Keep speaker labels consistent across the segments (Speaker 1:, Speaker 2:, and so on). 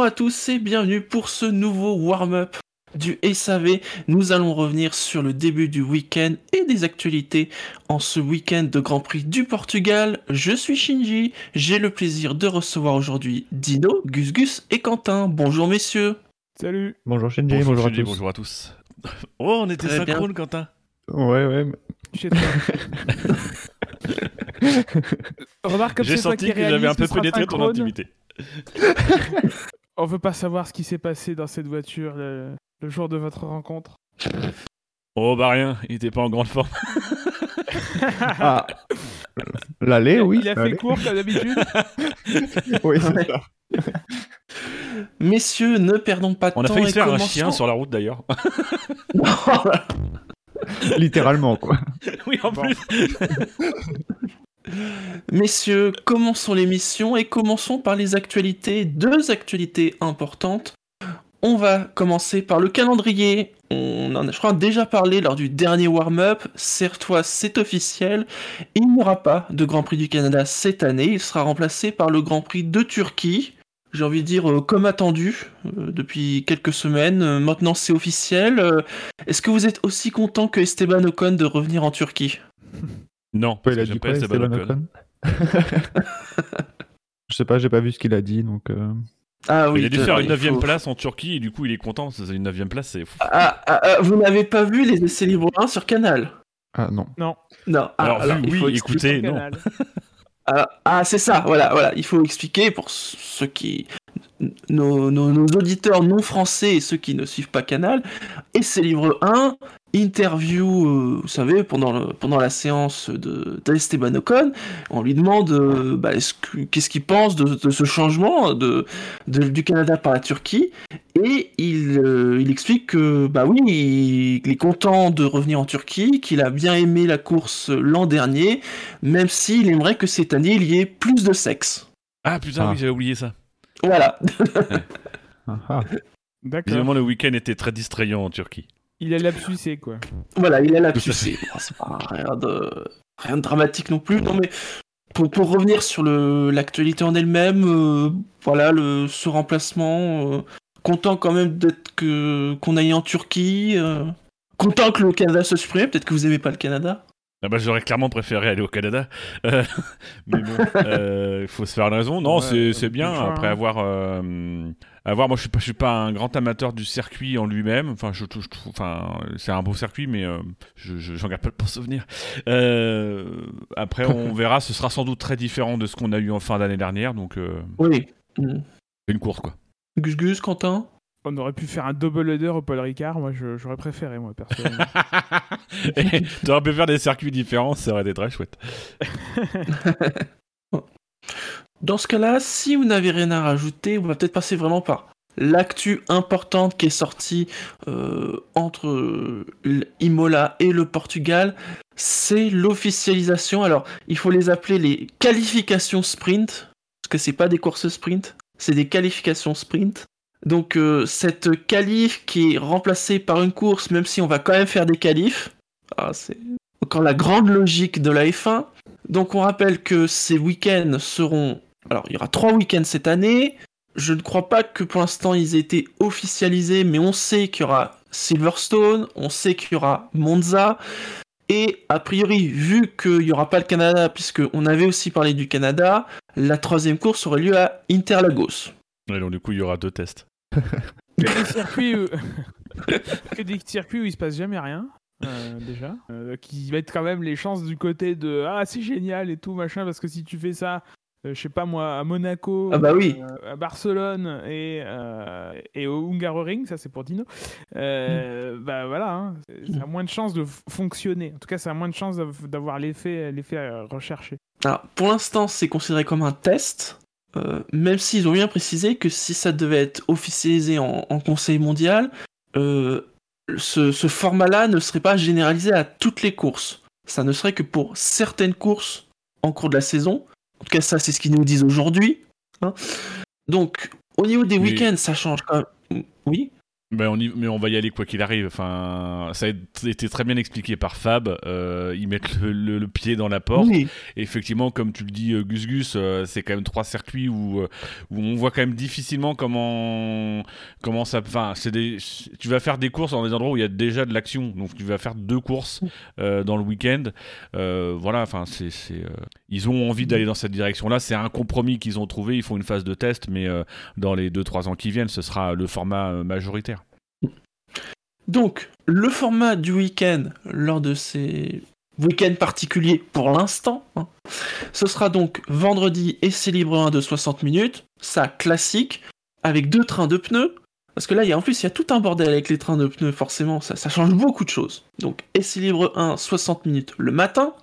Speaker 1: Bonjour à tous et bienvenue pour ce nouveau warm-up du SAV. Nous allons revenir sur le début du week-end et des actualités en ce week-end de Grand Prix du Portugal. Je suis Shinji, j'ai le plaisir de recevoir aujourd'hui Dino, Gus Gus et Quentin. Bonjour messieurs.
Speaker 2: Salut.
Speaker 3: Bonjour Shinji, bonjour,
Speaker 4: Shinji,
Speaker 3: à tous.
Speaker 4: bonjour à tous. Oh, on était
Speaker 1: Très bien.
Speaker 4: synchrone, Quentin.
Speaker 3: Ouais, ouais. mais-.
Speaker 2: Remarque comme
Speaker 4: J'ai senti que j'avais un peu pénétré ton intimité.
Speaker 2: On veut pas savoir ce qui s'est passé dans cette voiture le, le jour de votre rencontre.
Speaker 4: Oh, bah rien, il était pas en grande forme.
Speaker 3: Ah, l'aller, oui.
Speaker 2: Il a fait court comme d'habitude.
Speaker 3: Oui, c'est ça.
Speaker 1: Messieurs, ne perdons pas de
Speaker 4: On a
Speaker 1: temps
Speaker 4: failli se faire un chien sur la route d'ailleurs.
Speaker 3: Littéralement, quoi.
Speaker 4: oui, en
Speaker 2: Bon.
Speaker 4: plus.
Speaker 1: Messieurs, commençons l'émission et commençons par les actualités, deux actualités importantes. On va commencer par le calendrier. On en a, je crois, déjà parlé lors du dernier warm-up. Fois, c'est officiel. Il n'y aura pas de Grand Prix du Canada cette année. Il sera remplacé par le Grand Prix de Turquie. J'ai envie de dire euh, comme attendu euh, depuis quelques semaines. Euh, maintenant, c'est officiel. Est-ce que vous êtes aussi content que Esteban Ocon de revenir en Turquie?
Speaker 4: Non, parce
Speaker 3: il a
Speaker 4: que j'aime
Speaker 3: dit
Speaker 4: pas
Speaker 3: quoi,
Speaker 4: Esteban
Speaker 3: Esteban
Speaker 4: Ocon.
Speaker 3: Ocon Je sais pas, j'ai pas vu ce qu'il a dit, donc... euh,
Speaker 1: Ah
Speaker 4: il a dû faire une 9
Speaker 1: faut-
Speaker 4: place en Turquie et du coup il est content. C'est une 9 place, c'est fou.
Speaker 1: Ah, ah, ah, vous n'avez pas vu les essais libres 1 sur Canal?
Speaker 3: Ah non.
Speaker 2: Non.
Speaker 1: Non. Ah,
Speaker 4: Alors,
Speaker 1: il
Speaker 4: oui,
Speaker 1: faut expliquer.
Speaker 4: écoutez, non.
Speaker 2: Canal.
Speaker 1: Ah, ah, c'est ça, voilà, voilà. Il faut expliquer pour ceux qui. Nos, nos- nos auditeurs non français et ceux qui ne suivent pas Canal. Essais livre 1, interview, euh, vous savez, pendant, le- pendant la séance de d'Esteban Ocon, on lui demande euh, bah, est-ce que- qu'est-ce qu'il pense de, de ce changement de, de- du Canada par la Turquie? Et il, euh, il explique que, bah oui, il, il est content de revenir en Turquie, qu'il a bien aimé la course l'an dernier, même s'il aimerait que cette année il y ait plus de sexe.
Speaker 4: Ah putain,
Speaker 3: Ah.
Speaker 4: oui, j'avais oublié ça.
Speaker 1: Voilà.
Speaker 3: Ah, ah.
Speaker 2: D'accord.
Speaker 4: Visiblement, le week-end était très distrayant en Turquie.
Speaker 2: Il a lapsusé quoi.
Speaker 1: voilà, il a la
Speaker 4: Tout à
Speaker 1: C'est pas rien de, rien de dramatique non plus. Non, mais pour, pour revenir sur le- l'actualité en elle-même, euh, voilà, le, ce remplacement, euh, content quand même d'être que qu'on aille en Turquie. euh, content que le Canada se supprime. Peut-être que vous aimez pas le Canada.
Speaker 4: Ah bah, j'aurais clairement préféré aller au Canada. Euh, mais bon, euh, il faut se faire une raison. Non,
Speaker 2: Ouais,
Speaker 4: c'est c'est bien. Après
Speaker 2: hein.
Speaker 4: avoir, euh, avoir, moi je suis pas, je suis pas un grand amateur du circuit en lui-même. Enfin, je, je enfin, c'est un beau circuit, mais euh, je, je- j'en garde pas le bon souvenir. Euh, après, on verra. Ce sera sans doute très différent de ce qu'on a eu en fin d'année dernière. Donc, euh,
Speaker 1: Oui.
Speaker 4: Une course quoi.
Speaker 1: Gus Gus, Quentin?
Speaker 2: On aurait pu faire un double header au Paul Ricard. Moi, je- j'aurais préféré, moi, personnellement.
Speaker 4: Et T'aurais pu faire des circuits différents, ça aurait été très chouette.
Speaker 1: Dans ce cas-là, si vous n'avez rien à rajouter, on va peut-être passer vraiment par l'actu importante qui est sortie euh, entre l'Imola et le Portugal. C'est l'officialisation. Alors, il faut les appeler les qualifications sprint, parce que c'est pas des courses sprint, c'est des qualifications sprint. Donc, euh, cette qualif qui est remplacée par une course, même si on va quand même faire des qualifs. Ah, c'est encore la grande logique de la F1. Donc on rappelle que ces week-ends seront... Alors il y aura trois week-ends cette année. Je ne crois pas que pour l'instant ils aient été officialisés, mais on sait qu'il y aura Silverstone, on sait qu'il y aura Monza. Et a priori, vu qu'il n'y aura pas le Canada, puisque on avait aussi parlé du Canada, la troisième course aurait lieu à Interlagos.
Speaker 4: Et donc, du coup, il y aura deux tests.
Speaker 2: Que des circuits où... que des circuits où il se passe jamais rien. euh, déjà, Euh, qui mettent quand même les chances du côté de ah c'est génial et tout machin parce que si tu fais ça, euh, je sais pas moi à Monaco,
Speaker 1: Ah bah oui.
Speaker 2: euh, à Barcelone et euh, et au Hungaroring, ça c'est pour Dino, euh, bah voilà, hein, ça a moins de chances de fonctionner. En tout cas, ça a moins de chances d'av- d'avoir l'effet l'effet recherché.
Speaker 1: Alors, pour l'instant, c'est considéré comme un test, euh, même s'ils ont bien précisé que si ça devait être officialisé en, en Conseil mondial, euh, ce, ce format-là ne serait pas généralisé à toutes les courses. Ça ne serait que pour certaines courses en cours de la saison. En tout cas, ça, c'est ce qu'ils nous disent aujourd'hui. hein. Donc, au niveau des week-ends, ça change quand même. Oui
Speaker 4: Ben, on y- mais on va y aller quoi qu'il arrive. Enfin, ça a été très bien expliqué par Fab. Euh, ils mettent le, le- le pied dans la porte.
Speaker 1: Oui.
Speaker 4: Et effectivement, comme tu le dis, euh, Gus Gus, euh, c'est quand même trois circuits où, euh, où on voit quand même difficilement comment, comment ça. Enfin, c'est des, tu vas faire des courses dans des endroits où il y a déjà de l'action. Donc, tu vas faire deux courses euh, dans le week-end. Voilà, enfin, c'est, ils ont envie d'aller dans cette direction-là. C'est un compromis qu'ils ont trouvé. Ils font une phase de test, mais dans les 2-3 ans qui viennent, ce sera le format majoritaire.
Speaker 1: Donc, le format du week-end lors de ces week-ends particuliers pour l'instant, hein, ce sera donc vendredi essai libre 1 de 60 minutes, ça classique, avec deux trains de pneus. Parce que là, y a, en plus, il y a tout un bordel avec les trains de pneus, forcément, ça, change beaucoup de choses. Donc, essai libre 1, 60 minutes le matin.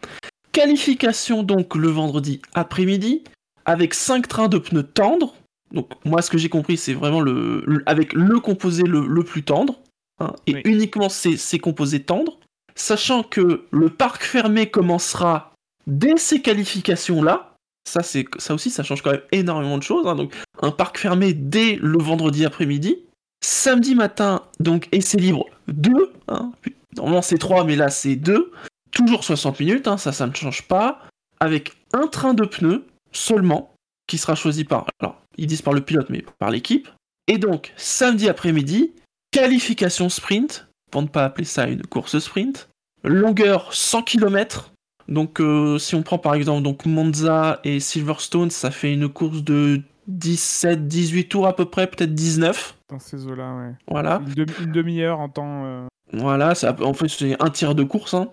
Speaker 1: Qualification donc le vendredi après-midi, avec 5 trains de pneus tendres. Donc, moi, ce que j'ai compris, c'est vraiment le, avec le composé le plus tendre, hein, et
Speaker 2: Oui.
Speaker 1: uniquement ces, composés tendres. Sachant que le parc fermé commencera dès ces qualifications-là. Ça, c'est, ça aussi, ça change quand même énormément de choses. hein. Donc, un parc fermé dès le vendredi après-midi. Samedi matin, donc, essai libre 2. hein. Normalement, c'est 3, mais là, c'est 2. Toujours 60 minutes, ça, ça ne change pas. Avec un train de pneus seulement, qui sera choisi par, alors, ils disent par le pilote, mais par l'équipe. Et donc, samedi après-midi, qualification sprint, pour ne pas appeler ça une course sprint. Longueur 100 km. Donc, euh, si on prend par exemple donc Monza et Silverstone, ça fait une course de 17, 18 tours à peu près, peut-être 19.
Speaker 2: Dans ces eaux-là, ouais.
Speaker 1: Voilà.
Speaker 2: Une, demi- une demi-heure en temps. euh,
Speaker 1: Voilà, ça, en fait, c'est un tiers de course. hein.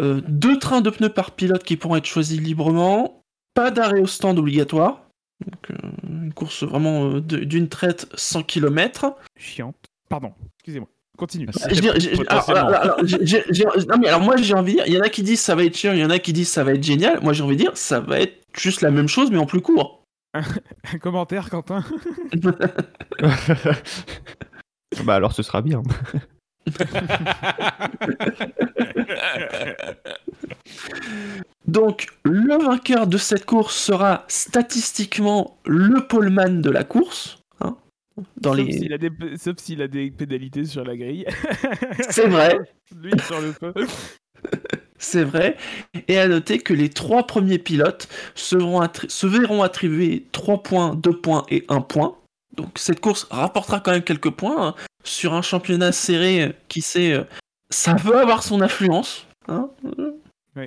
Speaker 1: Euh, deux trains de pneus par pilote qui pourront être choisis librement. Pas d'arrêt au stand obligatoire. Donc, euh, une course vraiment d'une traite 100 km.
Speaker 2: chiante. Pardon, excusez-moi. Continue.
Speaker 1: Alors moi j'ai envie de dire, il y en a qui disent ça va être chiant, il y en a qui disent ça va être génial. Moi j'ai envie de dire ça va être juste la même chose mais en plus court.
Speaker 2: Un commentaire, Quentin?
Speaker 3: Bah alors ce sera bien.
Speaker 1: Donc le vainqueur de cette course sera statistiquement le poleman de la course. Dans
Speaker 2: Sauf
Speaker 1: les...
Speaker 2: s'il a des, sauf s'il a des pénalités sur la grille.
Speaker 1: C'est vrai,
Speaker 2: Lui sur le feu.
Speaker 1: c'est vrai. Et à noter que les trois premiers pilotes seront attri- se verront attribuer 3 points, 2 points et 1 point. Donc cette course rapportera quand même quelques points. hein. Sur un championnat serré, qui sait, euh, ça peut avoir son influence. hein.
Speaker 2: Oui.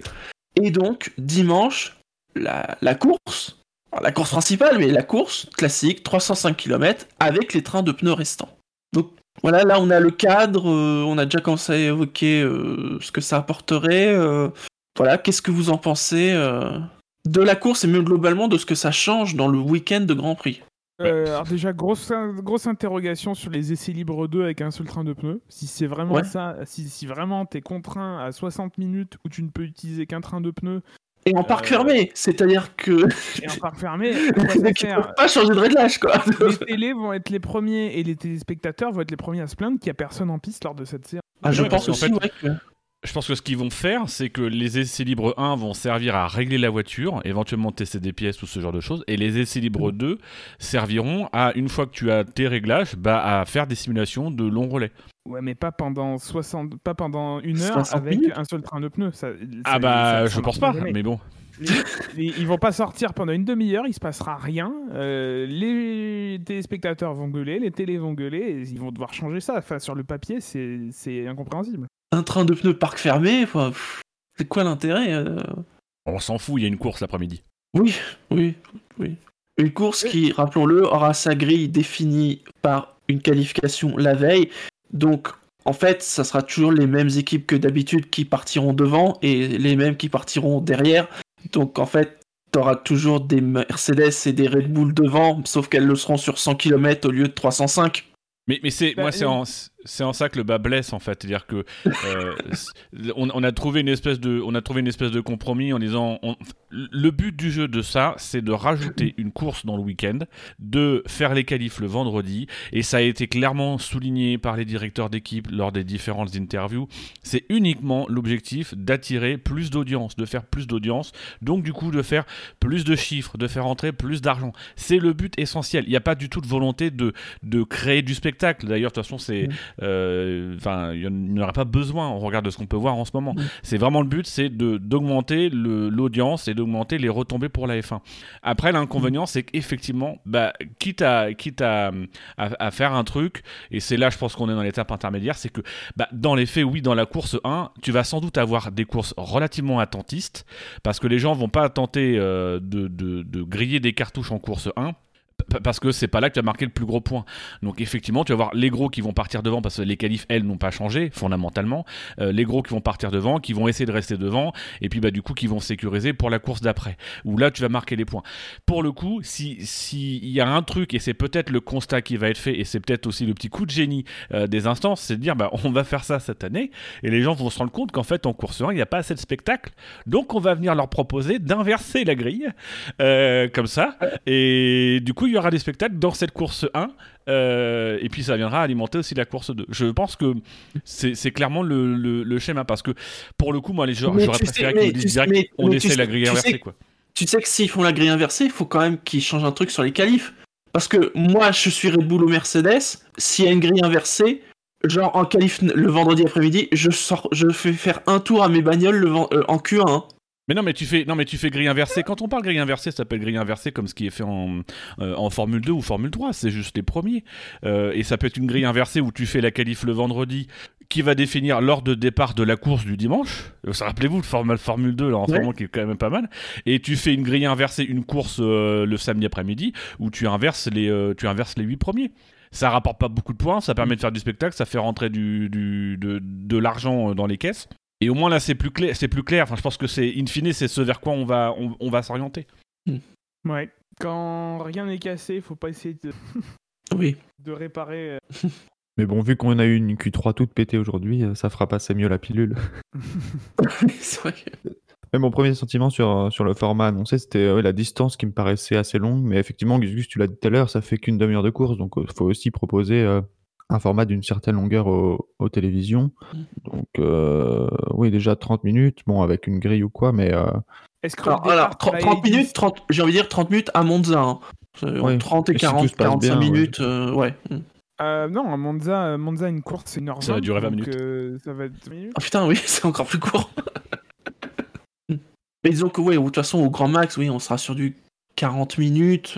Speaker 1: Et donc, dimanche, la, la course, la course principale, mais la course classique, 305 km, avec les trains de pneus restants. Donc voilà, là on a le cadre, euh, on a déjà commencé à évoquer euh, ce que ça apporterait. euh, voilà, qu'est-ce que vous en pensez euh, de la course et même globalement de ce que ça change dans le week-end de Grand Prix?
Speaker 2: Euh, alors déjà, grosse, grosse interrogation sur les essais libres 2 avec un seul train de pneus. Si c'est vraiment
Speaker 1: Ouais.
Speaker 2: ça, si, si vraiment t'es contraint à 60 minutes où tu ne peux utiliser qu'un train de pneus
Speaker 1: Et en parc
Speaker 2: Euh,
Speaker 1: fermé, c'est-à-dire que
Speaker 2: et en parc fermé,
Speaker 1: peuvent pas changer de réglage quoi.
Speaker 2: Les télés vont être les premiers et les téléspectateurs vont être les premiers à se plaindre qu'il n'y a personne en piste lors de cette séance.
Speaker 1: Ah, je
Speaker 4: Ouais,
Speaker 1: pense aussi
Speaker 4: fait-
Speaker 1: ouais, que-
Speaker 4: Je pense que ce qu'ils vont faire, c'est que les essais libres 1 vont servir à régler la voiture, éventuellement tester des pièces ou ce genre de choses, et les essais libres 2 serviront à, une fois que tu as tes réglages, bah, à faire des simulations de long relais.
Speaker 2: Ouais, mais pas pendant 60, pas pendant une heure
Speaker 1: 60
Speaker 2: avec
Speaker 1: minutes
Speaker 2: un seul train de pneus. Ça,
Speaker 4: Ah
Speaker 2: ça-
Speaker 4: bah,
Speaker 2: ça-
Speaker 4: je pense pas, mais bon.
Speaker 2: Les- les- ils vont pas sortir pendant une demi-heure, il se passera rien. Euh, les téléspectateurs vont gueuler, les télés vont gueuler, et ils vont devoir changer ça. Enfin, sur le papier, c'est c'est incompréhensible.
Speaker 1: un train de pneus parc fermé, c'est quoi l'intérêt euh
Speaker 4: On s'en fout, il y a une course l'après-midi.
Speaker 1: Oui, oui, oui. Une course qui, rappelons-le, aura sa grille définie par une qualification la veille. Donc, en fait, ça sera toujours les mêmes équipes que d'habitude qui partiront devant et les mêmes qui partiront derrière. Donc, en fait, t'auras toujours des Mercedes et des Red Bull devant, sauf qu'elles le seront sur 100 km au lieu de 305.
Speaker 4: Mais, mais c'est,
Speaker 2: Bah,
Speaker 4: moi, c'est
Speaker 2: euh,
Speaker 4: en, c'est en ça que le bas blesse en fait, c'est-à-dire que euh, on, a trouvé une espèce de, on a trouvé une espèce de compromis en disant, le but du jeu de ça, c'est de rajouter une course dans le week-end, de faire les qualifs le vendredi, et ça a été clairement souligné par les directeurs d'équipe lors des différentes interviews. C'est uniquement l'objectif d'attirer plus d'audience, de faire plus d'audience, donc du coup de faire plus de chiffres, de faire entrer plus d'argent. C'est le but essentiel. Il n'y a pas du tout de volonté de, de créer du spectacle. D'ailleurs, de toute façon, c'est euh, enfin, il n'y aura pas besoin. On regarde ce qu'on peut voir en ce moment. C'est vraiment le but, c'est d'augmenter l'audience et d'augmenter les retombées pour la F1. Après, l'inconvénient, c'est qu'effectivement, bah, quitte à quitte à, à, faire un truc, et c'est là, je pense qu'on est dans l'étape intermédiaire, c'est que bah, dans les faits, oui, dans la course 1, tu vas sans doute avoir des courses relativement attentistes, parce que les gens vont pas tenter euh, de, de, de griller des cartouches en course 1 parce que c'est pas là que tu as marqué le plus gros point. Donc effectivement, tu vas voir les gros qui vont partir devant parce que les qualifs, elles, n'ont pas changé fondamentalement. Euh, les gros qui vont partir devant, qui vont essayer de rester devant, et puis bah du coup qui vont sécuriser pour la course d'après. Où là, tu vas marquer les points. Pour le coup, si s'il y a un truc et c'est peut-être le constat qui va être fait et c'est peut-être aussi le petit coup de génie euh, des instances, c'est de dire bah on va faire ça cette année et les gens vont se rendre compte qu'en fait en course 1 il n'y a pas assez de spectacle, donc on va venir leur proposer d'inverser la grille euh, comme ça et du coup il y aura des spectacles dans cette course 1 euh, et puis ça viendra alimenter aussi la course 2. Je pense que c'est clairement le, le, schéma parce que pour le coup, moi, les j'aurais préféré qu'ils disent direct on essaie la grille inversée. quoi.
Speaker 1: Tu sais que s'ils font la grille inversée, il faut quand même qu'ils changent un truc sur les qualifs. Parce que moi, je suis Red Bull ou Mercedes, s'il y a une grille inversée, genre en qualif le vendredi après-midi, je sors, je fais faire un tour à mes bagnoles le, euh, en Q1.
Speaker 4: Mais non, mais tu fais, non, mais tu fais grille inversée. Quand on parle grille inversée, ça s'appelle grille inversée comme ce qui est fait en, euh, en Formule 2 ou Formule 3. C'est juste les premiers. Euh, et ça peut être une grille inversée où tu fais la qualif le vendredi qui va définir l'ordre de départ de la course du dimanche. Euh, rappelez-vous le format Formule 2 là en ce moment qui est quand même pas mal. Et tu fais une grille inversée, une course le samedi après-midi où tu inverses les, tu inverses les 8 premiers ça rapporte pas beaucoup de points, ça permet de faire du spectacle, ça fait rentrer du, du de, de l'argent dans les caisses. Et au moins là, c'est plus clair. C'est plus clair. Enfin, je pense que c'est in fine, c'est ce vers quoi on va, on, va s'orienter.
Speaker 2: Hmm. Ouais. Quand rien n'est cassé, faut pas essayer de,
Speaker 1: oui.
Speaker 2: de réparer. Euh.
Speaker 3: Mais bon, vu qu'on a eu une Q3 toute pétée aujourd'hui, euh, ça fera passer mieux la pilule. vrai mon premier sentiment sur, euh, sur le format annoncé, c'était la distance qui me paraissait assez longue. Mais effectivement, Gus, tu l'as dit tout à l'heure, ça fait qu'une demi-heure de course. Donc, il faut aussi proposer un format d'une certaine longueur aux télévisions. Mmh. Donc, euh, oui, déjà 30 minutes, bon, avec une grille ou quoi, mais. Euh...
Speaker 1: Est-ce que alors, 30, minutes, 30, j'ai envie de dire 30 minutes à Monza. Hein. 30 et 40, 45 minutes, euh, ouais.
Speaker 2: Mmh. Euh, non, à Monza, Monza, une courte, c'est une heure
Speaker 4: Ça va durer 20 minutes.
Speaker 2: ça va être minutes.
Speaker 1: Oh putain, oui, c'est encore plus court. Mais disons que, ouais, de toute façon, au grand max, oui, on sera sur du 40 minutes.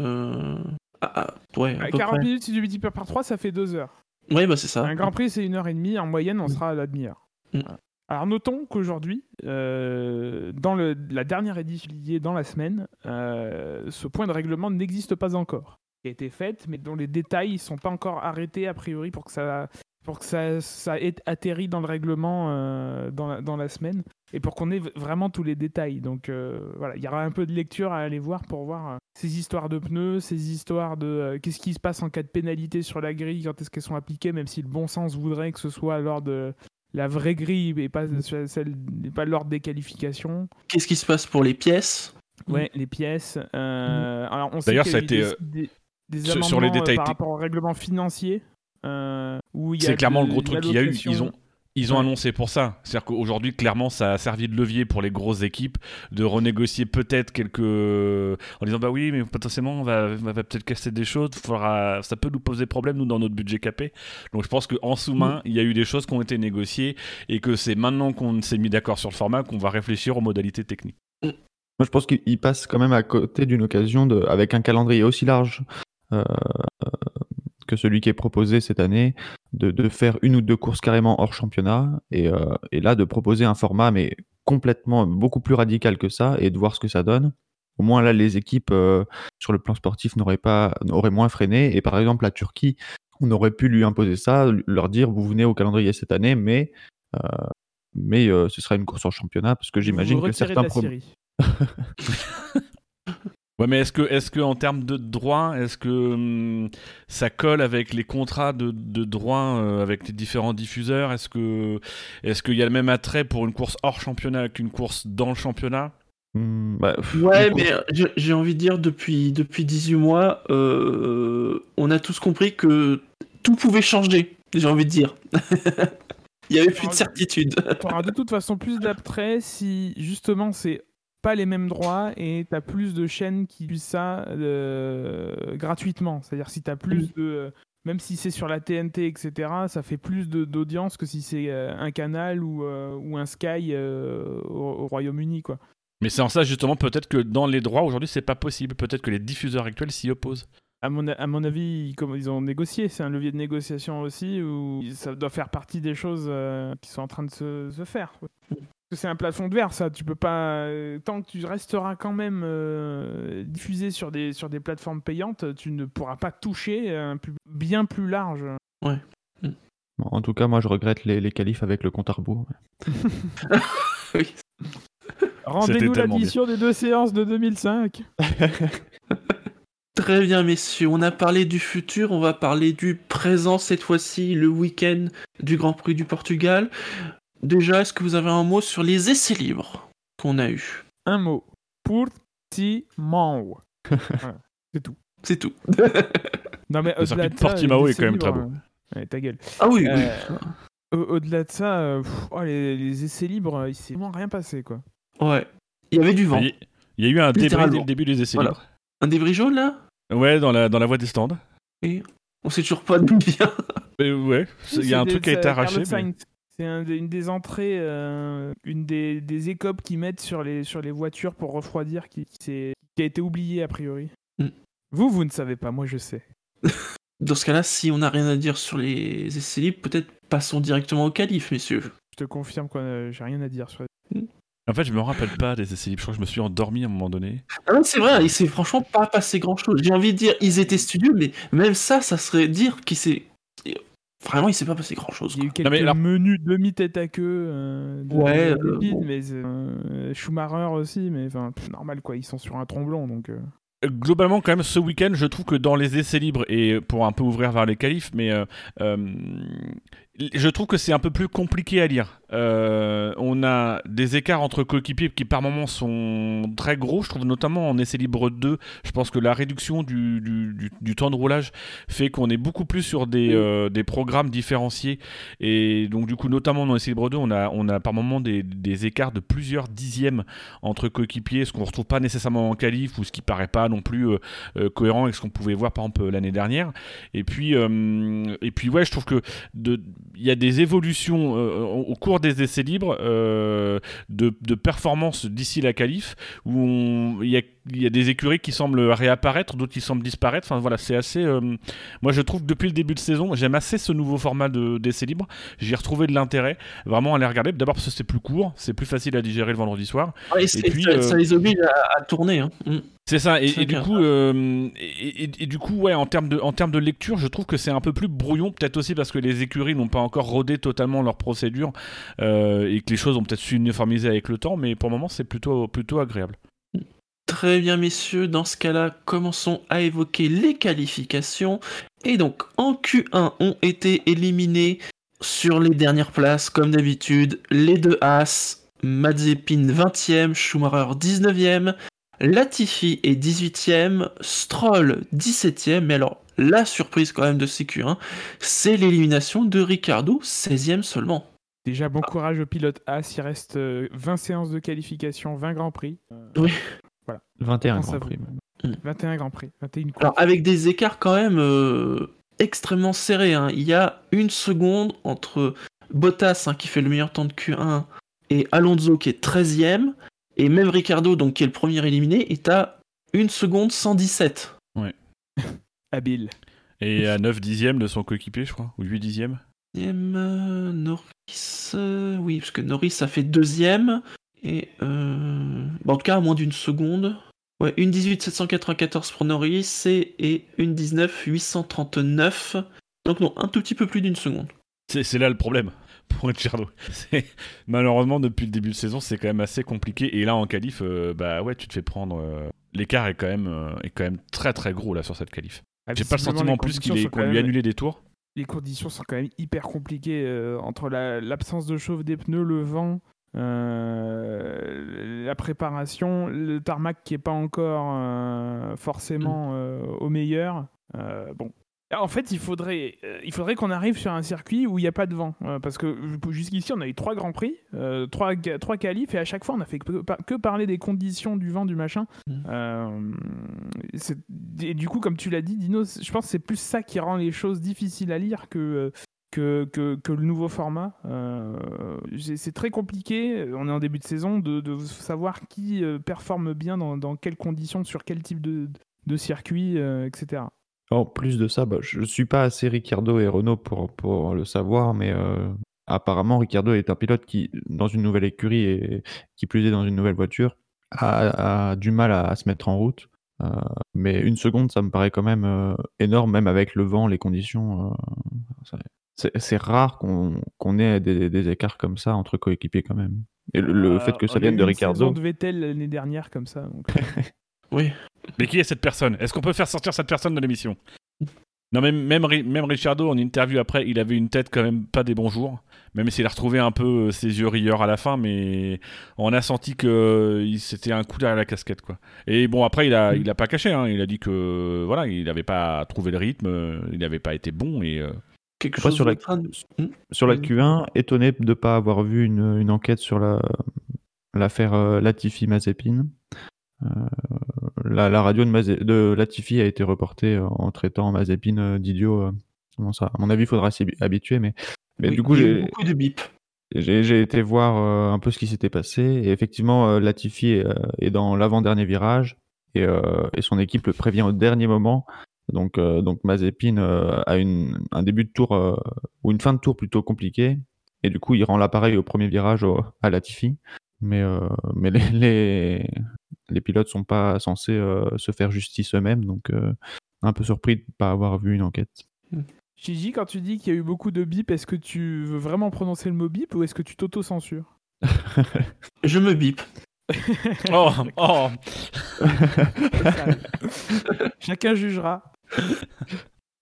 Speaker 1: Ah, ah, ouais,
Speaker 2: 40 minutes, si tu multiplies par 3, ça fait 2 heures.
Speaker 1: Oui, bah c'est ça.
Speaker 2: Un Grand Prix, c'est une heure et demie. En moyenne, on mm. sera à la demi-heure. Mm. Alors notons qu'aujourd'hui, euh, dans le, la dernière édition liée dans la semaine, euh, ce point de règlement n'existe pas encore. Il a été fait, mais dont les détails ne sont pas encore arrêtés a priori pour que ça, pour que ça, ça ait atterri dans le règlement euh, dans, la, dans, la, semaine et pour qu'on ait vraiment tous les détails. Donc euh, voilà, il y aura un peu de lecture à aller voir pour voir euh, ces histoires de pneus, ces histoires de qu'est-ce qui se passe en cas de pénalité sur la grille, quand est-ce qu'elles sont appliquées, même si le bon sens voudrait que ce soit lors de la vraie grille et pas celle, pas l'ordre des qualifications.
Speaker 1: Qu'est-ce qui se passe pour les pièces?
Speaker 2: Ouais, les pièces. alors on
Speaker 4: D'ailleurs, ça a été
Speaker 2: des, sur les détails par rapport au règlement financier.
Speaker 4: Euh, c'est clairement le gros truc qu'il y a eu. Ils ont, ils ont annoncé pour ça. C'est-à-dire qu'aujourd'hui, clairement, ça a servi de levier pour les grosses équipes de renégocier peut-être quelques. en disant, bah oui, mais potentiellement, on va, va peut-être casser des choses. Faudra... Ça peut nous poser problème, nous, dans notre budget capé. Donc je pense qu'en sous-main, mm. il y a eu des choses qui ont été négociées et que c'est maintenant qu'on s'est mis d'accord sur le format qu'on va réfléchir aux modalités techniques.
Speaker 3: Moi, je pense qu'il passe quand même à côté d'une occasion de, avec un calendrier aussi large. Euh, que celui qui est proposé cette année, de, faire une ou deux courses carrément hors championnat, euh, et, là de proposer un format mais complètement beaucoup plus radical que ça, et de voir ce que ça donne. Au moins là, les équipes euh, sur le plan sportif n'auraient pas auraient moins freiné. Et par exemple, la Turquie, on aurait pu lui imposer ça, leur dire vous venez au calendrier cette année, mais euh, mais ce sera une course en championnat parce que j'imagine que certains
Speaker 4: Ouais, mais est-ce que, est-ce que en termes de droit, est-ce que hum, ça colle avec les contrats de, de droit euh, avec les différents diffuseurs? Est-ce que, est-ce qu'il y a le même attrait pour une course hors championnat qu'une course dans le championnat?
Speaker 3: Bah, pff,
Speaker 1: Ouais, mais j'ai- envie de dire, depuis, depuis 18 mois, euh, on a tous compris que tout pouvait changer, j'ai envie de dire. Il y avait plus de certitude.
Speaker 2: De toute façon plus d'attrait si justement c'est pas les mêmes droits et t'as plus de chaînes qui utilisent ça euh, gratuitement. C'est-à-dire si t'as plus de. Même si c'est sur la TNT, etc., ça fait plus d'audience que si c'est euh, un canal ou, euh, ou un Sky euh, au, au Royaume-Uni, quoi.
Speaker 4: Mais c'est en ça justement peut-être que dans les droits aujourd'hui c'est pas possible. Peut-être que les diffuseurs actuels s'y opposent.
Speaker 2: À mon, a- à mon avis, ils, comme ils ont négocié, c'est un levier de négociation aussi, où ça doit faire partie des choses euh, qui sont en train de se, se faire. C'est un plafond de verre, ça. Tu peux pas. euh, Tant que tu resteras quand même euh, diffusé sur des, sur des plateformes payantes, tu ne pourras pas toucher un public bien plus large.
Speaker 3: bon, en tout cas, moi, je regrette les, les qualifs avec le compte à rebours.
Speaker 1: Oui.
Speaker 2: Rendez-nous l'addition des deux séances de 2005.
Speaker 1: Très bien, messieurs. On a parlé du futur, on va parler du présent cette fois-ci, le week-end du Grand Prix du Portugal. Déjà, est-ce que vous avez un mot sur les essais libres qu'on a eu
Speaker 2: Un mot. Portimão. Voilà, C'est tout.
Speaker 1: C'est tout.
Speaker 2: Non, mais
Speaker 4: Le
Speaker 2: au-delà
Speaker 4: circuit
Speaker 2: de ça,
Speaker 4: est quand même très
Speaker 2: libres, euh, ouais, ta gueule.
Speaker 1: Ah oui, oui.
Speaker 2: Euh, Au- Au-delà de ça, euh, pff, oh, les, les essais libres, il s'est vraiment rien passé, quoi.
Speaker 1: Ouais. Il y avait du vent.
Speaker 4: Il y, il y a eu un débris dès le début des essais
Speaker 1: Voilà.
Speaker 4: libres.
Speaker 1: Un débris jaune, là?
Speaker 4: Ouais, dans la, dans la voie des stands.
Speaker 1: Et on sait toujours pas d'où il vient.
Speaker 4: Mais ouais, il y a un truc qui a été arraché. Mais-.
Speaker 2: C'est un des- une des entrées, euh, une des, des écopes qu'ils mettent sur les, sur les voitures pour refroidir qui, qui, qui a été oubliée a priori.
Speaker 1: Mm.
Speaker 2: Vous, vous ne savez pas, moi je sais.
Speaker 1: Dans ce cas-là, si on n'a rien à dire sur les essais libres, peut-être passons directement au calife, messieurs.
Speaker 2: Je te confirme que euh, j'ai rien à dire sur
Speaker 4: En fait, je me rappelle pas des essais libres. Je crois que je me suis endormi à un moment donné.
Speaker 1: Ah non, c'est vrai, il s'est franchement pas passé grand-chose. J'ai envie de dire, ils étaient studieux, mais même ça, ça serait dire qu'il s'est... Vraiment, il s'est pas passé grand-chose.
Speaker 2: Il y a eu quelques
Speaker 4: mais alors-
Speaker 2: menus demi-tête à queue. euh, de-
Speaker 1: Ouais,
Speaker 2: de
Speaker 1: euh, bon.
Speaker 2: mais euh, Schumacher aussi, mais enfin, normal quoi, ils sont sur un tromblon donc. euh.
Speaker 4: Globalement, quand même, ce week-end, je trouve que dans les essais libres, et pour un peu ouvrir vers les qualifs, mais euh, euh, je trouve que c'est un peu plus compliqué à lire. Euh, on a des écarts entre coéquipiers qui par moments sont très gros. Je trouve notamment en essai libre 2, je pense que la réduction du, du- du- du temps de roulage fait qu'on est beaucoup plus sur des, euh, des programmes différenciés. Et donc du coup, notamment dans essai libre 2, on a, on a par moments des, des écarts de plusieurs dixièmes entre coéquipiers, ce qu'on ne retrouve pas nécessairement en qualif ou ce qui paraît pas non plus euh, cohérent avec ce qu'on pouvait voir par exemple l'année dernière. Et puis, et puis ouais, je trouve que de- il y a des évolutions euh, au cours des essais libres euh, de, de performance d'ici la qualif où il y, a, il y a des écuries qui semblent réapparaître, d'autres qui semblent disparaître. Enfin voilà, c'est assez. euh, moi, je trouve que depuis le début de saison, j'aime assez ce nouveau format de- d'essais libres. J'y ai retrouvé de l'intérêt vraiment à les regarder. D'abord parce que c'est plus court, c'est plus facile à digérer le vendredi soir.
Speaker 1: Ouais, c'est-
Speaker 4: puis,
Speaker 1: ça,
Speaker 4: euh,
Speaker 1: ça les oblige à, à tourner. Hein. Mm.
Speaker 4: C'est ça, et, et du coup, euh, et, et- et du coup, ouais, en termes de, en termes de lecture, je trouve que c'est un peu plus brouillon, peut-être aussi parce que les écuries n'ont pas encore rodé totalement leur procédure euh, et que les choses ont peut-être s'uniformiser avec le temps, mais pour le moment, c'est plutôt, plutôt agréable.
Speaker 1: Très bien, messieurs. Dans ce cas-là, commençons à évoquer les qualifications. Et donc, en Q1, ont été éliminés sur les dernières places, comme d'habitude, les deux As, Mazepin 20e, Schumacher 19e, Latifi est 18e, Stroll 17e. Mais alors, la surprise quand même de ces Q1, c'est l'élimination de Ricardo, 16e seulement.
Speaker 2: Déjà bon courage au pilote As, il reste euh, 20 séances de qualification, 20 grands prix. Euh,
Speaker 1: Oui.
Speaker 3: 21
Speaker 2: pense
Speaker 3: Grand
Speaker 2: à vous.
Speaker 3: Prix. même.
Speaker 2: 21 grands prix, 21 courses.
Speaker 1: Alors avec des écarts quand même euh, extrêmement serrés. hein. Il y a une seconde entre Bottas hein, qui fait le meilleur temps de Q1 et Alonso qui est 13ème. Et même Ricardo, donc, qui est le premier éliminé, est à une seconde 117.
Speaker 2: Habile.
Speaker 4: Et à 9 dixièmes de son coéquipier, je crois, ou 8 dixièmes.
Speaker 1: Euh, Norris. euh, oui, parce que Norris ça fait deuxième. Et euh, bon, en tout cas, à moins d'une seconde. Ouais, une 18 794 pour Norris et, et une 19 839. Donc non, un tout petit peu plus d'une seconde.
Speaker 4: C'est là le problème. pour Ricciardo. Malheureusement, depuis le début de saison, c'est quand même assez compliqué. Et là, en qualif, euh, bah ouais, tu te fais prendre. euh, L'écart est quand même euh, est quand même très très gros là sur cette qualif.
Speaker 2: Ah,
Speaker 4: J'ai pas le sentiment en plus qu'il
Speaker 2: sont
Speaker 4: qu'on lui
Speaker 2: même-
Speaker 4: annulé des tours.
Speaker 2: les conditions sont quand même hyper compliquées euh, entre la- l'absence de chauffe des pneus, le vent, euh, la préparation, le tarmac qui est pas encore euh, forcément euh, au meilleur. Bon. En fait, il faudrait, il faudrait qu'on arrive sur un circuit où il n'y a pas de vent. parce que jusqu'ici, on a eu trois grands prix, trois, trois qualifs, et à chaque fois, on a fait que, que parler des conditions du vent, du machin.
Speaker 1: Mm.
Speaker 2: Et du coup, comme tu l'as dit, Dino, je pense que c'est plus ça qui rend les choses difficiles à lire que, que, que, le nouveau format. Euh, c'est très compliqué, on est en début de saison, de, de savoir qui euh, performe bien dans, dans quelles conditions, sur quel type de, de circuit, euh, etc.
Speaker 3: En plus de ça, bah, je ne suis pas assez Ricciardo et Renault pour, pour le savoir, mais apparemment, Ricciardo est un pilote qui, dans une nouvelle écurie et qui plus est dans une nouvelle voiture, a, a du mal à, se mettre en route. Mais une seconde, ça me paraît quand même énorme, même avec le vent, les conditions. C'est rare qu'on qu'on ait des, des écarts comme ça entre coéquipiers quand même. Et le, le
Speaker 2: Euh,
Speaker 3: fait que ça
Speaker 2: on
Speaker 3: vienne de
Speaker 2: une saison
Speaker 3: Ricciardo.
Speaker 2: de Vettel l'année dernière comme ça. donc,
Speaker 1: Oui.
Speaker 4: Mais qui est cette personne? Est-ce qu'on peut faire sortir cette personne de l'émission? Non, même, même, Ri- même Ricciardo, en interview après, il avait une tête quand même pas des bons jours. Même s'il a retrouvé un peu euh, ses yeux rieurs à la fin, mais on a senti que euh, il- c'était un coup derrière la casquette, quoi. Et bon, après, il a, il a pas caché, hein. il a dit que voilà, il n'avait pas trouvé le rythme, euh, il n'avait pas été bon et. euh,
Speaker 1: Quelque
Speaker 3: Après,
Speaker 1: chose
Speaker 3: sur la-
Speaker 1: Hmm
Speaker 3: Sur la
Speaker 1: Vas-y.
Speaker 3: Q1, étonné de ne pas avoir vu une, une enquête sur la- l'affaire euh, Latifi-Mazepin. Euh, la, la radio de, Latifi a été reportée euh, en traitant Mazepin d'idiot. ça À mon avis, il faudra s'y habituer. Mais, mais
Speaker 1: Oui,
Speaker 3: du coup, j'ai
Speaker 1: beaucoup de bip.
Speaker 3: j'ai- été voir euh, un peu ce qui s'était passé. Et effectivement, Latifi est, est dans l'avant-dernier virage. Et, et son équipe le prévient au dernier moment. Donc, euh, donc Mazepin euh, a une, un début de tour euh, ou une fin de tour plutôt compliquée. Et du coup, il rend l'appareil au premier virage au- à Latifi. Mais, euh, mais les, les, les pilotes sont pas censés euh, se faire justice eux-mêmes. Donc, euh, un peu surpris de ne pas avoir vu une enquête.
Speaker 2: Gigi, quand tu dis qu'il y a eu beaucoup de bip, est-ce que tu veux vraiment prononcer le mot bip ou est-ce que tu t'auto-censures?
Speaker 1: Je me bip.
Speaker 4: Oh, oh
Speaker 2: Chacun jugera.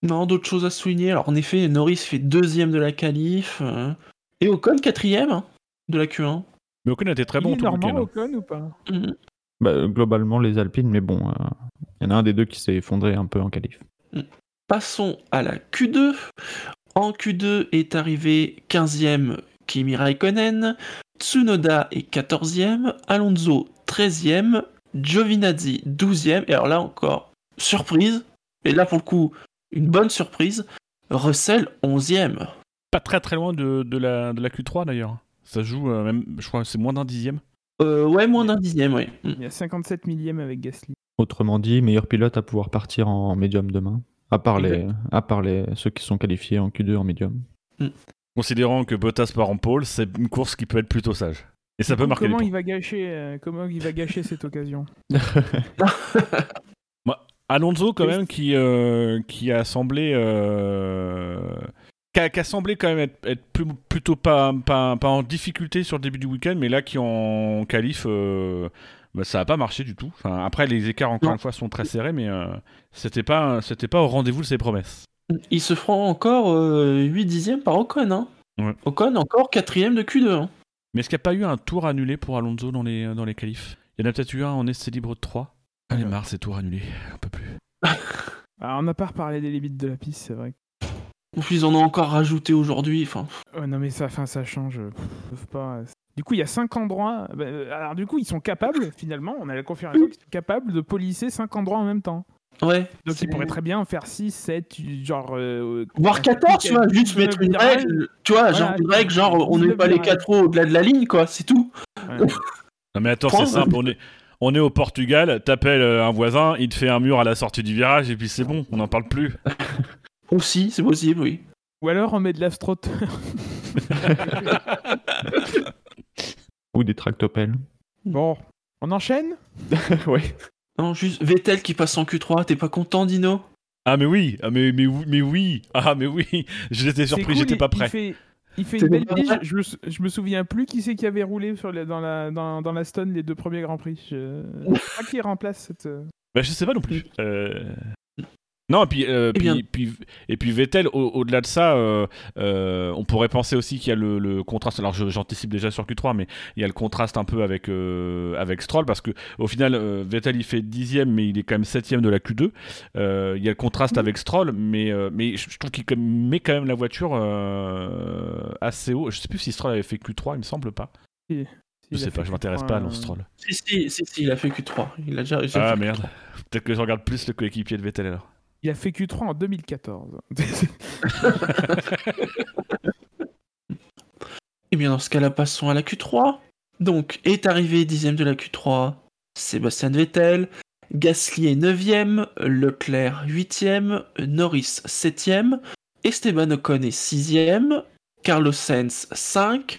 Speaker 1: Non, d'autres choses à souligner. Alors, en effet, Norris fait deuxième de la qualif. euh, et Ocon quatrième hein, de la Q1.
Speaker 4: Mais Ocon était très bon
Speaker 2: Il est
Speaker 4: tout
Speaker 2: normand,
Speaker 4: week-end.
Speaker 2: Ocon ou pas?
Speaker 1: Mhm.
Speaker 3: Bah, globalement, les Alpines, mais bon, euh, il y en a un des deux qui s'est effondré un peu en qualif.
Speaker 1: Passons à la Q2. En Q2 est arrivé 15e Kimi Raikkonen, Tsunoda est 14e, Alonso 13e, Giovinazzi 12e, et alors là encore, surprise, et là pour le coup, une bonne surprise, Russell 11e.
Speaker 4: Pas très très loin de, de la, de la Q3 d'ailleurs. Ça joue euh, même, je crois, que c'est moins d'un dixième.
Speaker 1: Euh, ouais, moins d'un dixième, ouais. Mm.
Speaker 2: Il y a 57 millième avec Gasly.
Speaker 3: Autrement dit, meilleur pilote à pouvoir partir en médium demain. À part, les, à part les, ceux qui sont qualifiés en Q2 en médium.
Speaker 4: Considérant que Bottas part en pôle, c'est une course qui peut être plutôt sage. Et ça peut marquer
Speaker 2: comment il va gâcher euh, comment il va gâcher cette occasion
Speaker 4: Alonso quand même qui, euh, qui a semblé euh, qui, a, qui a semblé quand même être, être plus- plutôt pas, pas, pas en difficulté sur le début du week-end mais là qui en qualif euh, bah, ça a pas marché du tout enfin, après les écarts encore
Speaker 1: Non.
Speaker 4: une fois sont très serrés mais euh, c'était pas c'était pas au rendez-vous de ses promesses
Speaker 1: Il se feront encore euh, 8 dixièmes par Ocon. Hein.
Speaker 4: Ouais.
Speaker 1: Ocon encore quatrième de Q2. Hein.
Speaker 4: mais est-ce qu'il n'y a pas eu un tour annulé pour Alonso dans les, dans les qualifs? Il y en a peut-être eu un en essai libre de 3 Allez marre ces tours annulés on peut plus
Speaker 2: Ah, On n'a pas reparlé des limites de la piste, c'est vrai.
Speaker 1: En plus, ils en ont encore rajouté aujourd'hui. Enfin,
Speaker 2: Ouais, non mais ça, fin, ça change. pff, ils pas. euh, Du coup, il y a cinq endroits. bah, euh, alors du coup, ils sont capables, finalement, on a la confirmation qu'ils sont capables de polisser cinq endroits en même temps.
Speaker 1: Ouais.
Speaker 2: Donc ils pourraient très bien en faire 6, 7, genre... euh,
Speaker 1: Voire
Speaker 2: un
Speaker 1: 14,
Speaker 2: truc
Speaker 1: tu vois, juste
Speaker 2: 19
Speaker 1: mettre une règle, tu vois,
Speaker 2: Voilà,
Speaker 1: genre une règle, genre on n'est
Speaker 2: 19
Speaker 1: pas les
Speaker 2: virages.
Speaker 1: 4 au-delà de la ligne, quoi, c'est tout.
Speaker 2: Ouais.
Speaker 4: Non mais attends, c'est simple, on est, on est au Portugal, t'appelles euh, un voisin, il te fait un mur à la sortie du virage et puis c'est bon, on n'en parle plus.
Speaker 1: Aussi, c'est possible, oui.
Speaker 2: Ou alors on met de l'astroteur.
Speaker 3: Ou des tractopelles.
Speaker 2: Bon, on enchaîne?
Speaker 3: Oui.
Speaker 1: Non, juste Vettel qui passe en Q3, t'es pas content, Dino?
Speaker 4: Ah mais oui, ah mais, mais, oui- mais oui, ah mais oui, j'étais surpris,
Speaker 2: cool,
Speaker 4: j'étais pas
Speaker 2: Il
Speaker 4: prêt.
Speaker 2: fait, Il fait une belle pige. Je me, je me souviens plus qui c'est qui avait roulé sur la- dans, la, dans, dans la Stone les deux premiers Grands Prix. Je, je sais pas qui remplace cette. euh,
Speaker 4: Bah, je sais pas non plus. Euh, Non, et puis, euh,
Speaker 1: Eh bien-
Speaker 4: puis, puis- et puis Vettel, au- au-delà de ça, euh, euh, on pourrait penser aussi qu'il y a le, le contraste. Alors, j'anticipe déjà sur Q3, mais il y a le contraste un peu avec, euh, avec Stroll, parce que au final, euh, Vettel il fait dixième, mais il est quand même septième de la Q2. Euh, il y a le contraste avec Stroll, mais, euh, mais je je trouve qu'il met quand même la voiture euh, assez haut. Je sais plus si Stroll avait fait Q3, il me semble pas.
Speaker 2: il
Speaker 4: Je sais pas, je m'intéresse
Speaker 2: Q3,
Speaker 4: pas à Lance Stroll.
Speaker 1: Si, si, si, si, il a fait Q3. Il a déjà réussi à
Speaker 4: Ah merde.
Speaker 1: Q3.
Speaker 4: Peut-être que je regarde plus le coéquipier de Vettel alors.
Speaker 2: Il a fait Q3 en 2014.
Speaker 1: Eh bien, dans ce cas-là, passons à la Q3. Donc, est arrivé dixième de la Q3 Sébastien Vettel, Gasly est 9ème, Leclerc 8ème, Norris 7ème, Esteban Ocon est 6ème, Carlos Sainz 5.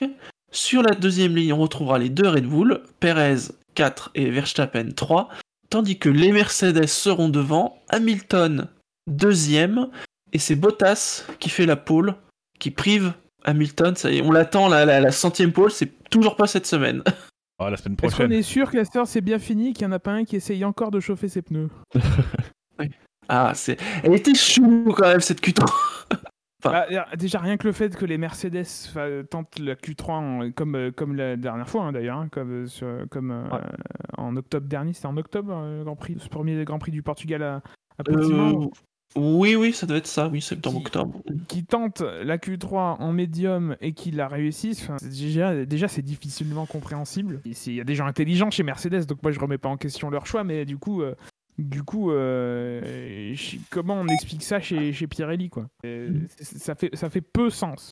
Speaker 1: Sur la deuxième ligne, on retrouvera les deux Red Bull, Perez 4 et Verstappen 3, tandis que les Mercedes seront devant, Hamilton deuxième, et c'est Bottas qui fait la pole, qui prive Hamilton, ça y est, on l'attend, la, la, la centième pole, c'est toujours pas cette semaine.
Speaker 4: Ah, la semaine
Speaker 2: Est-ce qu'on
Speaker 4: prochaine.
Speaker 2: est sûr que la star c'est bien fini, qu'il n'y en a pas un qui essaye encore de chauffer ses pneus?
Speaker 1: Ah, c'est... Elle était chou quand même, cette Q3.
Speaker 2: Bah, Déjà, rien que le fait que les Mercedes fa- tentent la Q3 en- comme, euh, comme la dernière fois, hein, d'ailleurs, hein, comme, euh, sur- comme euh,
Speaker 3: Ouais.
Speaker 2: en octobre dernier, c'était en octobre, euh, le Grand Prix, ce premier Grand Prix du Portugal à, à Portimao.
Speaker 1: Euh, oui, oui, ça doit être ça, oui, septembre,
Speaker 2: Qui-
Speaker 1: octobre.
Speaker 2: qui tente la Q3 en médium et qui la réussisse, enfin, c'est déjà, déjà c'est difficilement compréhensible. Il y a des gens intelligents chez Mercedes, donc moi je remets pas en question leur choix, mais du coup, euh, du coup, euh, je- comment on explique ça chez, chez Pirelli quoi? Euh,
Speaker 1: Mm.
Speaker 2: Ça fait ça fait peu sens.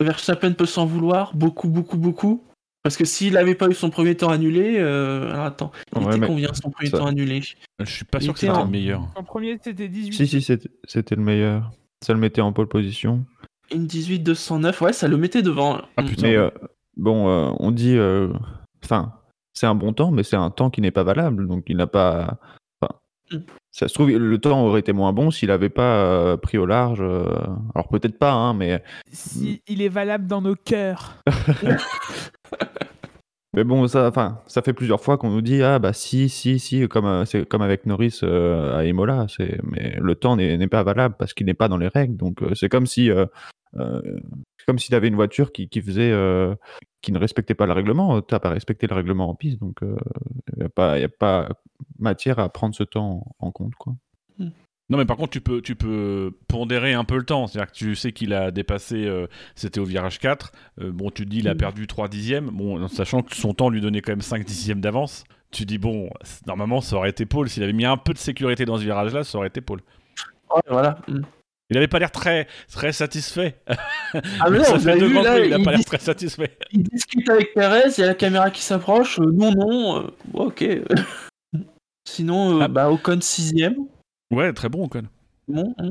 Speaker 1: Verstappen peut s'en vouloir, beaucoup, beaucoup, beaucoup. Parce que s'il avait pas eu son premier temps annulé, euh... alors attends, il
Speaker 3: Ouais,
Speaker 1: était combien son premier
Speaker 3: ça-
Speaker 1: temps annulé?
Speaker 4: Je suis pas
Speaker 1: Il
Speaker 4: sûr que
Speaker 1: était
Speaker 4: c'était
Speaker 1: en-
Speaker 4: le meilleur.
Speaker 2: En premier c'était 18.
Speaker 3: Si, si, c'était c'était le meilleur. Ça le mettait en pole position.
Speaker 1: Une 18 209, ouais, ça le mettait devant.
Speaker 4: Ah
Speaker 1: Mm.
Speaker 4: putain.
Speaker 3: Mais euh, bon, euh, on dit. euh, Enfin, c'est un bon temps, mais c'est un temps qui n'est pas valable. Donc il n'a pas. Ça se trouve, le temps aurait été moins bon s'il n'avait pas euh, pris au large. euh, Alors peut-être pas, hein, mais.
Speaker 2: Si il est valable dans nos cœurs.
Speaker 3: Mais bon, ça, enfin, ça fait plusieurs fois qu'on nous dit ah bah si, si, si, comme euh, c'est comme avec Norris à Imola, c'est mais le temps n'est pas valable parce qu'il n'est pas dans les règles. Donc c'est comme si comme s'il avait une voiture qui, qui faisait qui ne respectait pas le règlement. T'as pas respecté le règlement en piste, donc il n'y a pas y a pas matière à prendre ce temps en compte quoi.
Speaker 4: Non, mais par contre, tu peux, tu peux pondérer un peu le temps. C'est-à-dire que tu sais qu'il a dépassé, euh, c'était au virage 4. Euh, bon, tu te dis, il a
Speaker 1: Mm.
Speaker 4: perdu 3 dixièmes. Bon, en sachant que son temps lui donnait quand même 5 dixièmes d'avance. Tu dis, bon, normalement, ça aurait été Paul. S'il avait mis un peu de sécurité dans ce virage-là, ça aurait été Paul.
Speaker 1: Ouais, voilà.
Speaker 4: Il avait pas l'air très, très satisfait.
Speaker 1: Ah mais non,
Speaker 4: ça
Speaker 1: vous
Speaker 4: fait
Speaker 1: avez
Speaker 4: deux
Speaker 1: vu
Speaker 4: Grands
Speaker 1: là,
Speaker 4: il a
Speaker 1: il,
Speaker 4: pas l'air
Speaker 1: dis-
Speaker 4: très satisfait.
Speaker 1: il discute avec Perez, il y a la caméra qui s'approche, euh, non, non, euh, ok. Sinon, euh,
Speaker 4: Ah.
Speaker 1: bah Ocon 6ème.
Speaker 4: Ouais, très bon, Ocon.
Speaker 1: Bon, hein.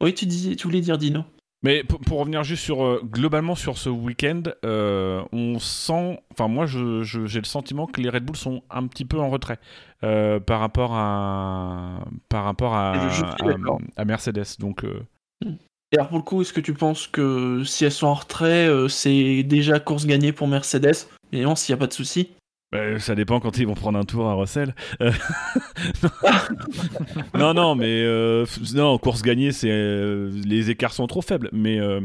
Speaker 1: Oui, tu, disais, tu voulais dire Dino.
Speaker 4: Mais pour, pour revenir juste sur euh, globalement sur ce week-end, euh, on sent, enfin moi je- je- j'ai le sentiment que les Red Bull sont un petit peu en retrait euh, par rapport à par rapport à, à- Mercedes. Donc
Speaker 1: Et alors pour le coup, est-ce que tu penses que si elles sont en retrait, euh, c'est déjà course gagnée pour Mercedes? Et non, s'il n'y a pas de souci.
Speaker 4: bah, ça dépend quand ils vont prendre un tour à Russell. Euh, non non mais euh, non course gagnée c'est les écarts sont trop faibles. Mais euh,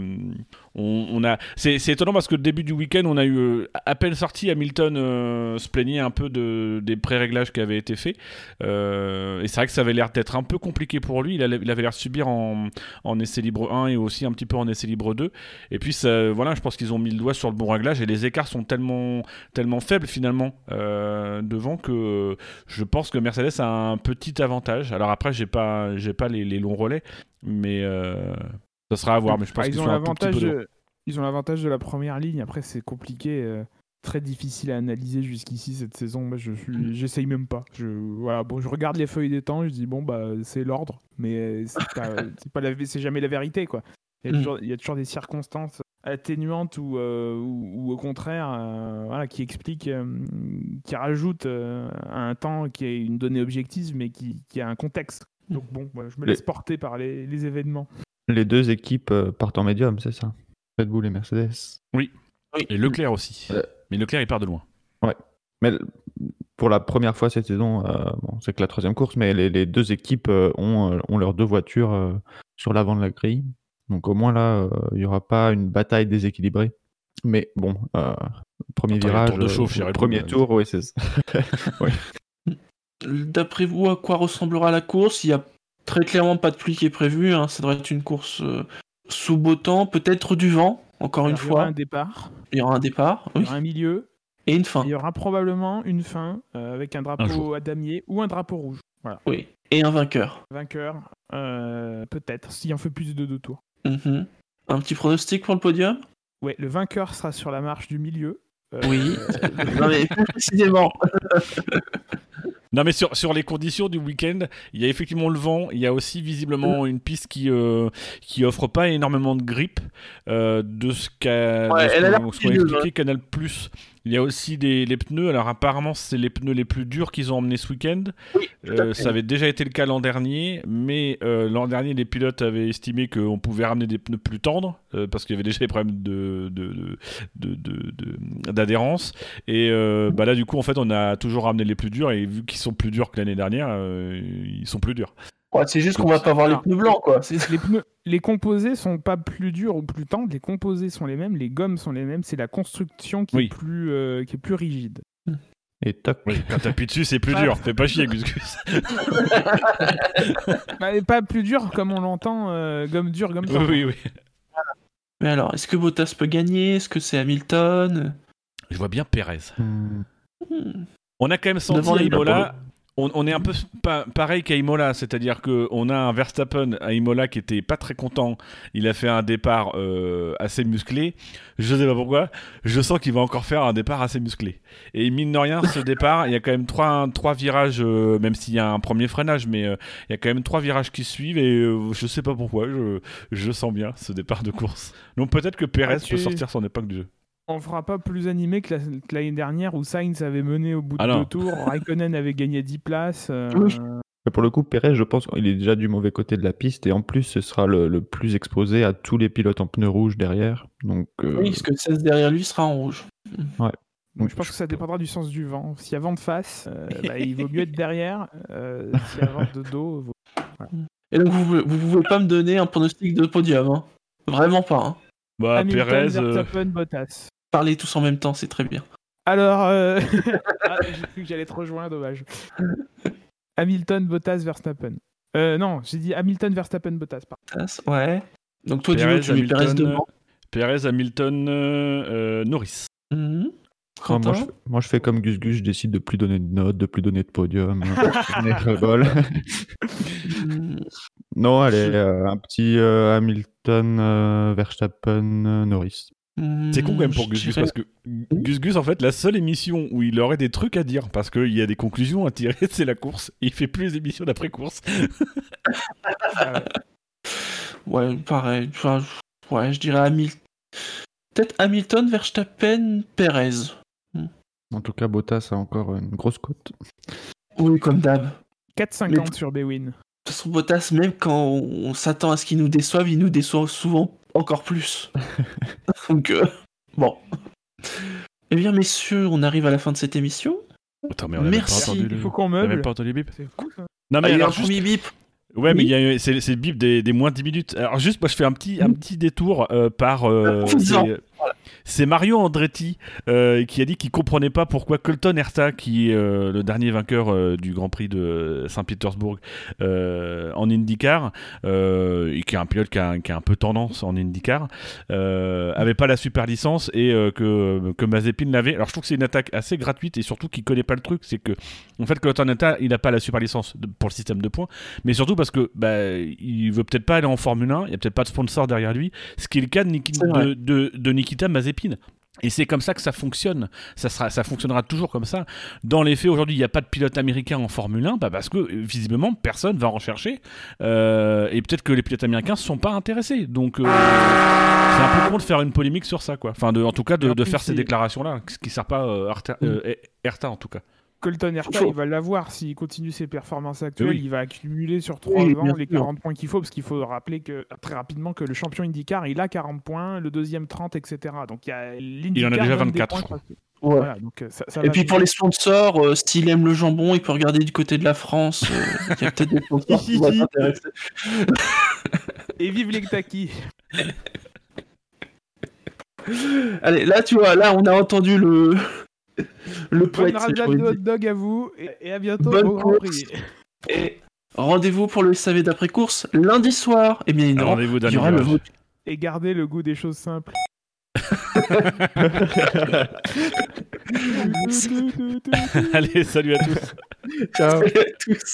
Speaker 4: on, a c'est étonnant parce que début du week-end on a eu euh, à peine sorti Hamilton euh, se plaignait un peu de des pré-réglages qui avaient été faits. Euh, et c'est vrai que ça avait l'air d'être un peu compliqué pour lui. Il, avait l'air de subir en, essai libre 1 et aussi un petit peu en essai libre 2 et puis voilà je pense qu'ils ont mis le doigt sur le bon réglage et les écarts sont tellement tellement faibles finalement devant que je pense que Mercedes a un petit avantage. Alors après j'ai pas j'ai pas les, les longs relais mais ça sera à voir mais je pense
Speaker 2: Ah,
Speaker 4: qu'ils
Speaker 2: ils, ont l'avantage de... ils ont l'avantage de la première ligne. Après, c'est compliqué, euh, très difficile à analyser jusqu'ici cette saison. Moi, je
Speaker 1: Mm.
Speaker 2: suis, j'essaye même pas. Je, voilà, bon, je regarde les feuilles des temps, je dis bon bah c'est l'ordre, mais euh, c'est pas, pas la, jamais la vérité quoi. Il y, a
Speaker 1: Mm.
Speaker 2: toujours, il y a toujours des circonstances atténuantes ou, euh, ou, ou au contraire euh, voilà, qui expliquent, qui rajoutent un temps qui est une donnée objective mais qui, qui a un contexte. Donc bon, voilà, je me
Speaker 3: Les-
Speaker 2: laisse porter par les, les événements.
Speaker 3: Les deux équipes euh, partent en médium, c'est ça? Red Bull et Mercedes.
Speaker 4: Et Leclerc aussi.
Speaker 3: Euh.
Speaker 4: Mais Leclerc, il part de loin.
Speaker 3: Mais l- pour la première fois cette saison, euh, bon, c'est que la troisième course, mais les, les deux équipes euh, ont, euh, ont leurs deux voitures euh, sur l'avant de la grille. Donc au moins là, euh, il n'y aura pas une bataille déséquilibrée. Mais bon, euh, premier
Speaker 4: Attends,
Speaker 3: virage,
Speaker 4: tour de chauffe
Speaker 3: euh, premier tour, oui, c'est ça.
Speaker 1: D'après vous, à quoi ressemblera la course? Il y a très clairement pas de pluie qui est prévue. hein. Ça devrait être une course euh, sous beau temps, peut-être du vent, encore une
Speaker 2: Alors, il y aura
Speaker 1: fois.
Speaker 2: un départ,
Speaker 1: Il y aura un départ
Speaker 2: il
Speaker 1: oui,
Speaker 2: y aura un milieu,
Speaker 1: et une
Speaker 2: et
Speaker 1: fin.
Speaker 2: il y aura probablement une fin euh, avec un drapeau à damier ou un drapeau rouge. Voilà.
Speaker 1: Oui. Et un vainqueur.
Speaker 2: Vainqueur, euh, peut-être, s'il en fait plus de deux tours.
Speaker 1: Mhm. Un petit pronostic pour le podium?
Speaker 2: Ouais, le vainqueur sera sur la marche du milieu. Euh,
Speaker 1: Oui. non mais plus précisément.
Speaker 4: Non, mais sur, sur les conditions du week-end, il y a effectivement le vent. Il y a aussi visiblement une piste qui, euh, qui offre pas énormément de grip. euh, de ce qu'a
Speaker 1: Ouais,
Speaker 4: expliqué Canal Plus. Il y a aussi des, les pneus. Alors, apparemment, c'est les pneus les plus durs qu'ils ont emmenés ce week-end.
Speaker 1: Oui,
Speaker 4: Euh, ça avait déjà été le cas l'an dernier, mais euh, l'an dernier, les pilotes avaient estimé qu'on pouvait ramener des pneus plus tendres euh, parce qu'il y avait déjà des problèmes de, d'adhérence. Et bah là, du coup, en fait, on a toujours ramené les plus durs et vu qu'ils sont plus durs que l'année dernière, ils sont plus durs.
Speaker 1: Ouais, c'est juste qu'on va pas voir les pneus blancs, quoi. C'est-
Speaker 2: Les, pneus, les composés sont pas plus durs ou plus tendres, les composés sont les mêmes, les gommes sont les mêmes, c'est la construction qui,
Speaker 4: Oui.
Speaker 2: est, plus, euh, qui est plus rigide.
Speaker 3: Et toc.
Speaker 4: Oui, quand t'appuies dessus, c'est plus dur. Fais pas chier, Gus Gus.
Speaker 2: Bah, pas plus dur comme on l'entend, euh, gomme dure, gomme
Speaker 4: oui,
Speaker 2: tendre.
Speaker 4: oui, oui.
Speaker 1: Mais alors, est-ce que Bottas peut gagner? Est-ce que c'est Hamilton?
Speaker 4: Je vois bien Pérez.
Speaker 3: Hmm.
Speaker 4: On a quand même senti Imola. On, on est un peu pa- pareil qu'à Imola, c'est-à-dire qu'on a un Verstappen à Imola qui était pas très content. Il a fait un départ euh, assez musclé. Je sais pas pourquoi. Je sens qu'il va encore faire un départ assez musclé. Et mine de rien, ce départ, il y a quand même trois, trois virages, euh, même s'il y a un premier freinage, mais euh, il y a quand même trois virages qui suivent et je sais pas pourquoi. Je, je sens bien ce départ de course. Donc peut-être que Pérez
Speaker 2: Ah, tu-
Speaker 4: peut sortir son épingle du jeu.
Speaker 2: On fera pas plus animé que la- que l'année dernière où Sainz avait mené au bout de
Speaker 4: Ah
Speaker 2: deux tours, Raikkonen avait gagné 10 places. euh,
Speaker 1: Oui.
Speaker 3: Mais Pour le coup, Pérez, je pense qu'il est déjà du mauvais côté de la piste et en plus, ce sera le, le plus exposé à tous les pilotes en pneus rouges derrière. Donc, euh,
Speaker 1: Oui, parce que le 16 derrière lui sera en rouge.
Speaker 2: donc je pense que ça dépendra du sens du vent. S'il y a vent de face, euh, bah, il vaut mieux être derrière. euh, S'il y a vent de dos, vaut-
Speaker 1: Et donc, vous, vous pouvez pas me donner un pronostic de podium. hein. Vraiment pas. hein.
Speaker 4: Bah,
Speaker 2: Hamilton,
Speaker 4: Pérez. euh,
Speaker 2: Verstappen, Bottas.
Speaker 1: Parlez tous en même temps, c'est très bien.
Speaker 2: Alors, euh, ah, j'ai cru que j'allais te rejoindre, dommage. Hamilton, Bottas, Verstappen. Euh, non, j'ai dit Hamilton, Verstappen, Bottas.
Speaker 1: Bottas, Ouais. Donc, toi,
Speaker 4: Pérez,
Speaker 1: Dino, tu mets Pérez
Speaker 4: Hamilton,
Speaker 1: devant.
Speaker 4: Pérez, Hamilton, euh, euh, Norris.
Speaker 1: Mhm.
Speaker 3: moi, je, fais- moi, je fais comme Gus Gus, je décide de plus donner de notes, de plus donner de podium. Donner rebol.
Speaker 1: Mhm.
Speaker 3: non, allez, euh, un petit euh, Hamilton, euh, Verstappen, euh, Norris.
Speaker 4: C'est con quand même pour Gus Gus parce que Gus Gus en fait la seule émission où il aurait des trucs à dire parce qu'il y a des conclusions à tirer c'est la course il fait plus les émissions d'après course
Speaker 1: Ouais, pareil. Enfin, ouais, je dirais Hamilton. Peut-être Hamilton, Verstappen, Pérez.
Speaker 3: En tout cas, Bottas a encore une grosse cote.
Speaker 1: Oui, comme d'hab. De
Speaker 2: 4,50 sur Bewin.
Speaker 1: Toute façon, Bottas, même quand on s'attend à ce qu'il nous déçoive, il nous déçoit souvent encore plus. Donc, euh, bon. Eh bien, messieurs, on arrive à la fin de cette émission.
Speaker 4: Attends mais on a même pas
Speaker 1: Merci.
Speaker 2: Il faut qu'on
Speaker 4: on a même
Speaker 2: meuble.
Speaker 4: pas entendu le bip
Speaker 2: C'est fou ça.
Speaker 4: non
Speaker 1: Ah,
Speaker 4: mais
Speaker 1: il y a un
Speaker 4: alors juste...
Speaker 1: premier bip.
Speaker 4: ouais mais
Speaker 1: Oui.
Speaker 4: il y a c'est c'est le bip des, des moins de 10 minutes alors juste moi je fais un petit un petit détour euh, par euh. c'est- Mario Andretti euh, qui a dit qu'il comprenait pas pourquoi Colton Herta, qui est euh, le dernier vainqueur euh, du Grand Prix de Saint-Pétersbourg en IndyCar, et qui est un pilote qui a, qui a un peu tendance en IndyCar, avait pas la super licence et que, que Mazepin l'avait. Alors je trouve que c'est une attaque assez gratuite et surtout qu'il connaît pas le truc, c'est que en fait Colton Herta il a pas la super licence de- pour le système de points, mais surtout parce que bah, il veut peut-être pas aller en Formule 1, il y a peut-être pas de sponsor derrière lui, ce qui est le cas de, Niki-
Speaker 1: C'est vrai.
Speaker 4: de, de- de Nikita Mazepin. Et c'est comme ça que ça fonctionne. Ça, sera, ça fonctionnera toujours comme ça. Dans les faits, aujourd'hui, il n'y a pas de pilote américain en Formule 1 bah parce que, visiblement, personne va en rechercher. Euh, et peut-être que les pilotes américains ne sont pas intéressés. Donc, euh, c'est un peu con de faire une polémique sur ça. Quoi. Enfin, de, en tout cas, de, faire ces déclarations-là, ce qui ne sert pas euh, euh, Herta, en tout cas.
Speaker 2: Colton Herta, il va l'avoir s'il continue ses performances actuelles.
Speaker 4: Oui.
Speaker 2: Il va accumuler sur 3
Speaker 1: Oui,
Speaker 2: ans les
Speaker 1: sûr.
Speaker 2: 40 points qu'il faut, parce qu'il faut rappeler que très rapidement que le champion IndyCar, il a 40 points, le deuxième 30, etc. Donc il y a
Speaker 4: Il en a déjà
Speaker 2: donne des
Speaker 4: 24,
Speaker 2: points
Speaker 4: je crois.
Speaker 2: parce que-
Speaker 1: Ouais.
Speaker 2: Voilà, donc euh, ça, ça
Speaker 1: Et puis pour les sponsors, euh, s'il aime le jambon, il peut regarder du côté de la France. euh, Il y a peut-être des sponsors qui vont s'intéresser.
Speaker 2: Et vive les Kentucky
Speaker 1: Allez, là, tu vois, là, on a entendu le le
Speaker 2: Bonne
Speaker 1: poète.
Speaker 2: rajade
Speaker 1: j'ai envie
Speaker 2: de
Speaker 1: de
Speaker 2: hot dog à vous, et, et à bientôt
Speaker 1: Bonne
Speaker 2: au Grand. Prix.
Speaker 1: Et rendez-vous pour le SAV d'après-course lundi soir. Et bien évidemment,
Speaker 4: Rendez-vous
Speaker 1: il y aura le
Speaker 4: virage.
Speaker 1: vote.
Speaker 2: Et gardez le goût des choses simples.
Speaker 4: Allez, salut à tous.
Speaker 3: Ciao.
Speaker 1: Salut à tous.